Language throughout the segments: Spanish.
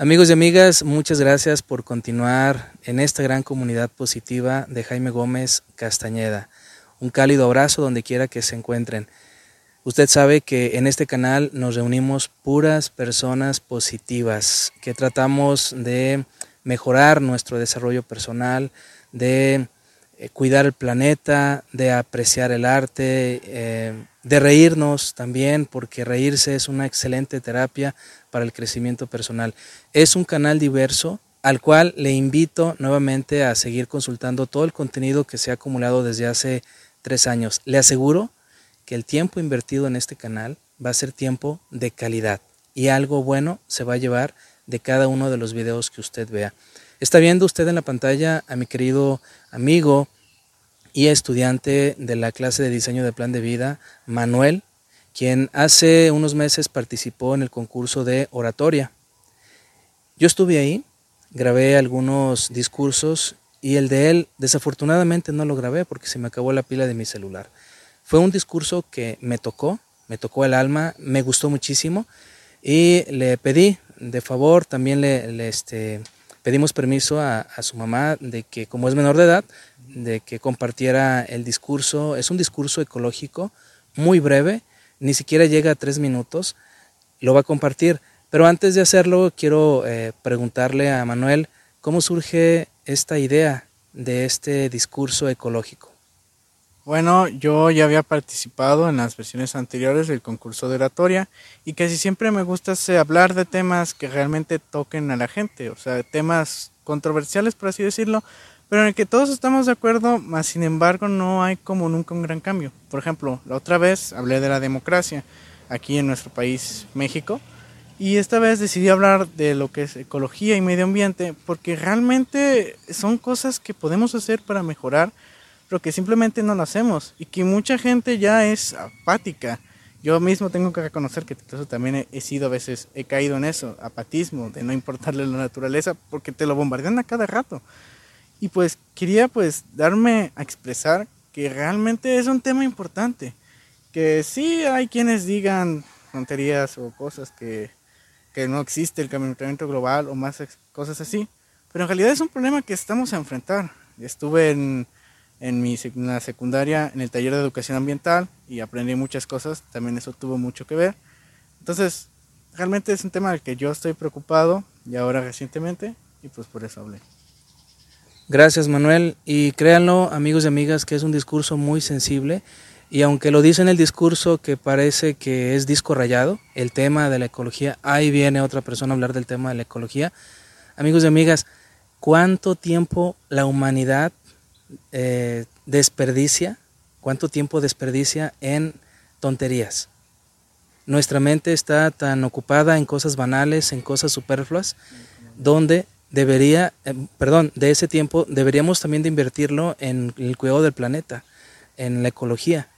Amigos y amigas, muchas gracias por continuar en esta gran comunidad positiva de Jaime Gómez Castañeda. Un cálido abrazo donde quiera que se encuentren. Usted sabe que en este canal nos reunimos puras personas positivas, que tratamos de mejorar nuestro desarrollo personal, de cuidar el planeta, de apreciar el arte, eh, de reírnos también, porque reírse es una excelente terapia para el crecimiento personal. Es un canal diverso al cual le invito nuevamente a seguir consultando todo el contenido que se ha acumulado desde hace tres años. Le aseguro que el tiempo invertido en este canal va a ser tiempo de calidad y algo bueno se va a llevar de cada uno de los videos que usted vea. Está viendo usted en la pantalla a mi querido amigo y estudiante de la clase de diseño de plan de vida, Manuel, quien hace unos meses participó en el concurso de oratoria. Yo estuve ahí, grabé algunos discursos y el de él desafortunadamente no lo grabé porque se me acabó la pila de mi celular. Fue un discurso que me tocó, me tocó el alma, me gustó muchísimo y le pedí de favor, también le, este, pedimos permiso a, su mamá de que como es menor de edad, de que compartiera el discurso. Es un discurso ecológico muy breve, ni siquiera llega a tres minutos, lo va a compartir. Pero antes de hacerlo, quiero eh, preguntarle a Manuel cómo surge esta idea de este discurso ecológico. Bueno, yo ya había participado en las versiones anteriores del concurso de oratoria y casi siempre me gusta hablar de temas que realmente toquen a la gente, o sea, temas controversiales, por así decirlo, pero en el que todos estamos de acuerdo, más sin embargo no hay como nunca un gran cambio. Por ejemplo, la otra vez hablé de la democracia aquí en nuestro país, México, y esta vez decidí hablar de lo que es ecología y medio ambiente, porque realmente son cosas que podemos hacer para mejorar pero que simplemente no lo hacemos y que mucha gente ya es apática. Yo mismo tengo que reconocer que también he, sido a veces, he caído en eso, apatismo, de no importarle la naturaleza, porque te lo bombardean a cada rato. Y pues quería pues darme a expresar que realmente es un tema importante, que sí hay quienes digan tonterías o cosas que, que no existe el calentamiento global o más cosas así, pero en realidad es un problema que estamos a enfrentar. Estuve en en mi la secundaria en el taller de educación ambiental y aprendí muchas cosas, también eso tuvo mucho que ver. Entonces, realmente es un tema del que yo estoy preocupado y ahora recientemente y pues por eso hablé. Gracias Manuel y créanlo amigos y amigas que es un discurso muy sensible y aunque lo dice en el discurso que parece que es disco rayado, el tema de la ecología, ahí viene otra persona a hablar del tema de la ecología. Amigos y amigas, ¿cuánto tiempo la humanidad eh, desperdicia, cuánto tiempo desperdicia en tonterías. Nuestra mente está tan ocupada en cosas banales, en cosas superfluas, donde debería, eh, perdón, de ese tiempo deberíamos también invertirlo en el cuidado del planeta, en la ecología.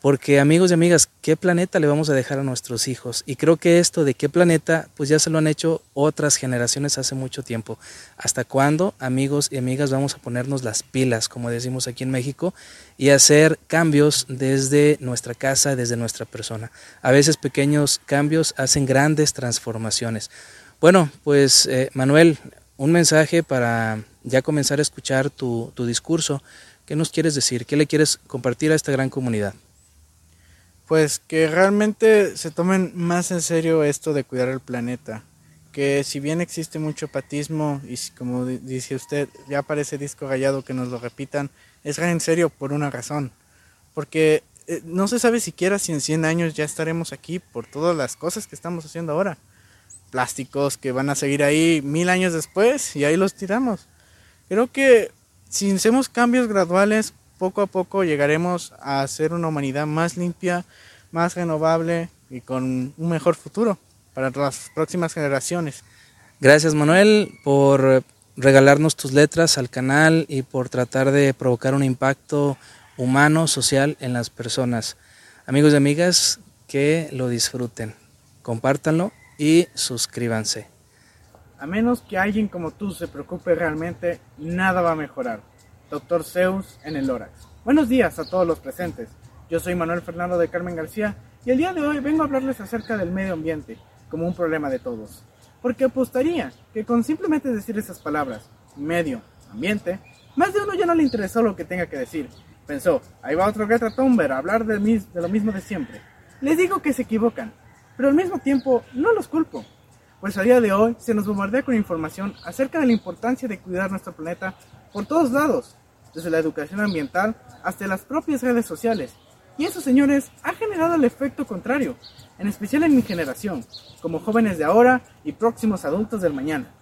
Porque amigos y amigas, ¿qué planeta le vamos a dejar a nuestros hijos? Y creo que esto de qué planeta, pues ya se lo han hecho otras generaciones hace mucho tiempo. ¿Hasta cuándo, amigos y amigas, vamos a ponernos las pilas, como decimos aquí en México, y hacer cambios desde nuestra casa, desde nuestra persona? A veces pequeños cambios hacen grandes transformaciones. Bueno, pues eh, Manuel, un mensaje para ya comenzar a escuchar tu, tu discurso. ¿Qué nos quieres decir? ¿Qué le quieres compartir a esta gran comunidad? Pues que realmente se tomen más en serio esto de cuidar el planeta. Que si bien existe mucho patismo y como dice usted, ya parece disco rayado que nos lo repitan, es en serio por una razón. Porque eh, no se sabe siquiera si en 100 años ya estaremos aquí por todas las cosas que estamos haciendo ahora. Plásticos que van a seguir ahí mil años después y ahí los tiramos. Creo que si hacemos cambios graduales poco a poco llegaremos a ser una humanidad más limpia, más renovable y con un mejor futuro para las próximas generaciones. Gracias Manuel por regalarnos tus letras al canal y por tratar de provocar un impacto humano, social en las personas. Amigos y amigas, que lo disfruten, compártanlo y suscríbanse. A menos que alguien como tú se preocupe realmente, nada va a mejorar. Doctor Zeus en el Lorax. Buenos días a todos los presentes. Yo soy Manuel Fernando de Carmen García y el día de hoy vengo a hablarles acerca del medio ambiente como un problema de todos. Porque apostaría que con simplemente decir esas palabras, medio, ambiente, más de uno ya no le interesó lo que tenga que decir. Pensó, ahí va otro Greta Thunberg a hablar de, de lo mismo de siempre. Les digo que se equivocan, pero al mismo tiempo no los culpo pues a día de hoy se nos bombardea con información acerca de la importancia de cuidar nuestro planeta por todos lados, desde la educación ambiental hasta las propias redes sociales. Y eso, señores, ha generado el efecto contrario, en especial en mi generación, como jóvenes de ahora y próximos adultos del mañana.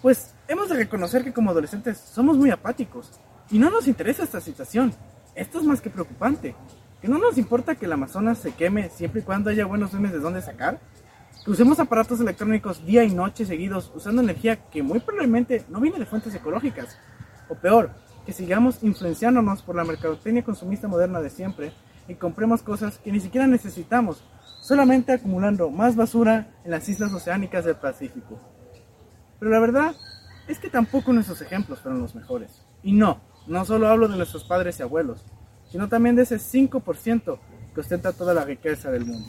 Pues hemos de reconocer que como adolescentes somos muy apáticos y no nos interesa esta situación. Esto es más que preocupante. Que no nos importa que el Amazonas se queme siempre y cuando haya buenos memes de dónde sacar que usemos aparatos electrónicos día y noche seguidos usando energía que muy probablemente no viene de fuentes ecológicas. O peor, que sigamos influenciándonos por la mercadotecnia consumista moderna de siempre y compremos cosas que ni siquiera necesitamos, solamente acumulando más basura en las islas oceánicas del Pacífico. Pero la verdad es que tampoco nuestros ejemplos fueron los mejores. Y no, no solo hablo de nuestros padres y abuelos, sino también de ese 5% que ostenta toda la riqueza del mundo.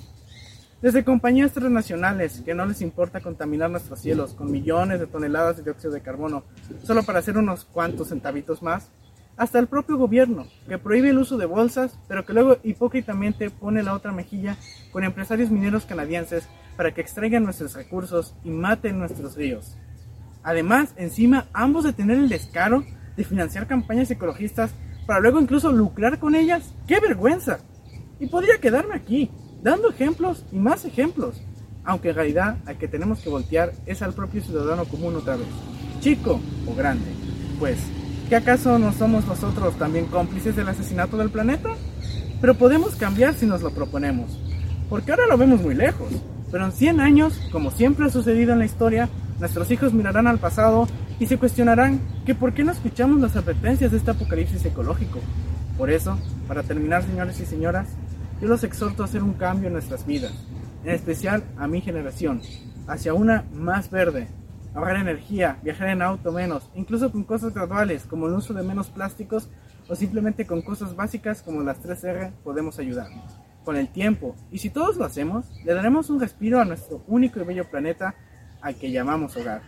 Desde compañías transnacionales que no les importa contaminar nuestros cielos con millones de toneladas de dióxido de carbono solo para hacer unos cuantos centavitos más, hasta el propio gobierno que prohíbe el uso de bolsas, pero que luego hipócritamente pone la otra mejilla con empresarios mineros canadienses para que extraigan nuestros recursos y maten nuestros ríos. Además, encima, ambos de tener el descaro de financiar campañas ecologistas para luego incluso lucrar con ellas. ¡Qué vergüenza! Y podría quedarme aquí, dando ejemplos y más ejemplos, aunque en realidad al que tenemos que voltear es al propio ciudadano común otra vez, chico o grande. Pues, ¿qué acaso no somos nosotros también cómplices del asesinato del planeta? Pero podemos cambiar si nos lo proponemos, porque ahora lo vemos muy lejos, pero en 100 años, como siempre ha sucedido en la historia, nuestros hijos mirarán al pasado y se cuestionarán que por qué no escuchamos las advertencias de este apocalipsis ecológico. Por eso, para terminar, señores y señoras, yo los exhorto a hacer un cambio en nuestras vidas, en especial a mi generación, hacia una más verde, ahorrar energía, viajar en auto menos, incluso con cosas graduales como el uso de menos plásticos o simplemente con cosas básicas como las 3R podemos ayudar. Con el tiempo, y si todos lo hacemos, le daremos un respiro a nuestro único y bello planeta al que llamamos hogar.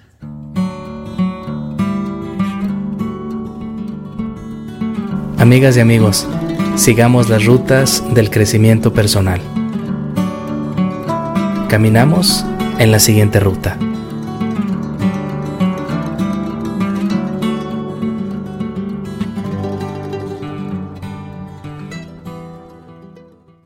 Amigas y amigos, sigamos las rutas del crecimiento personal. Caminamos en la siguiente ruta.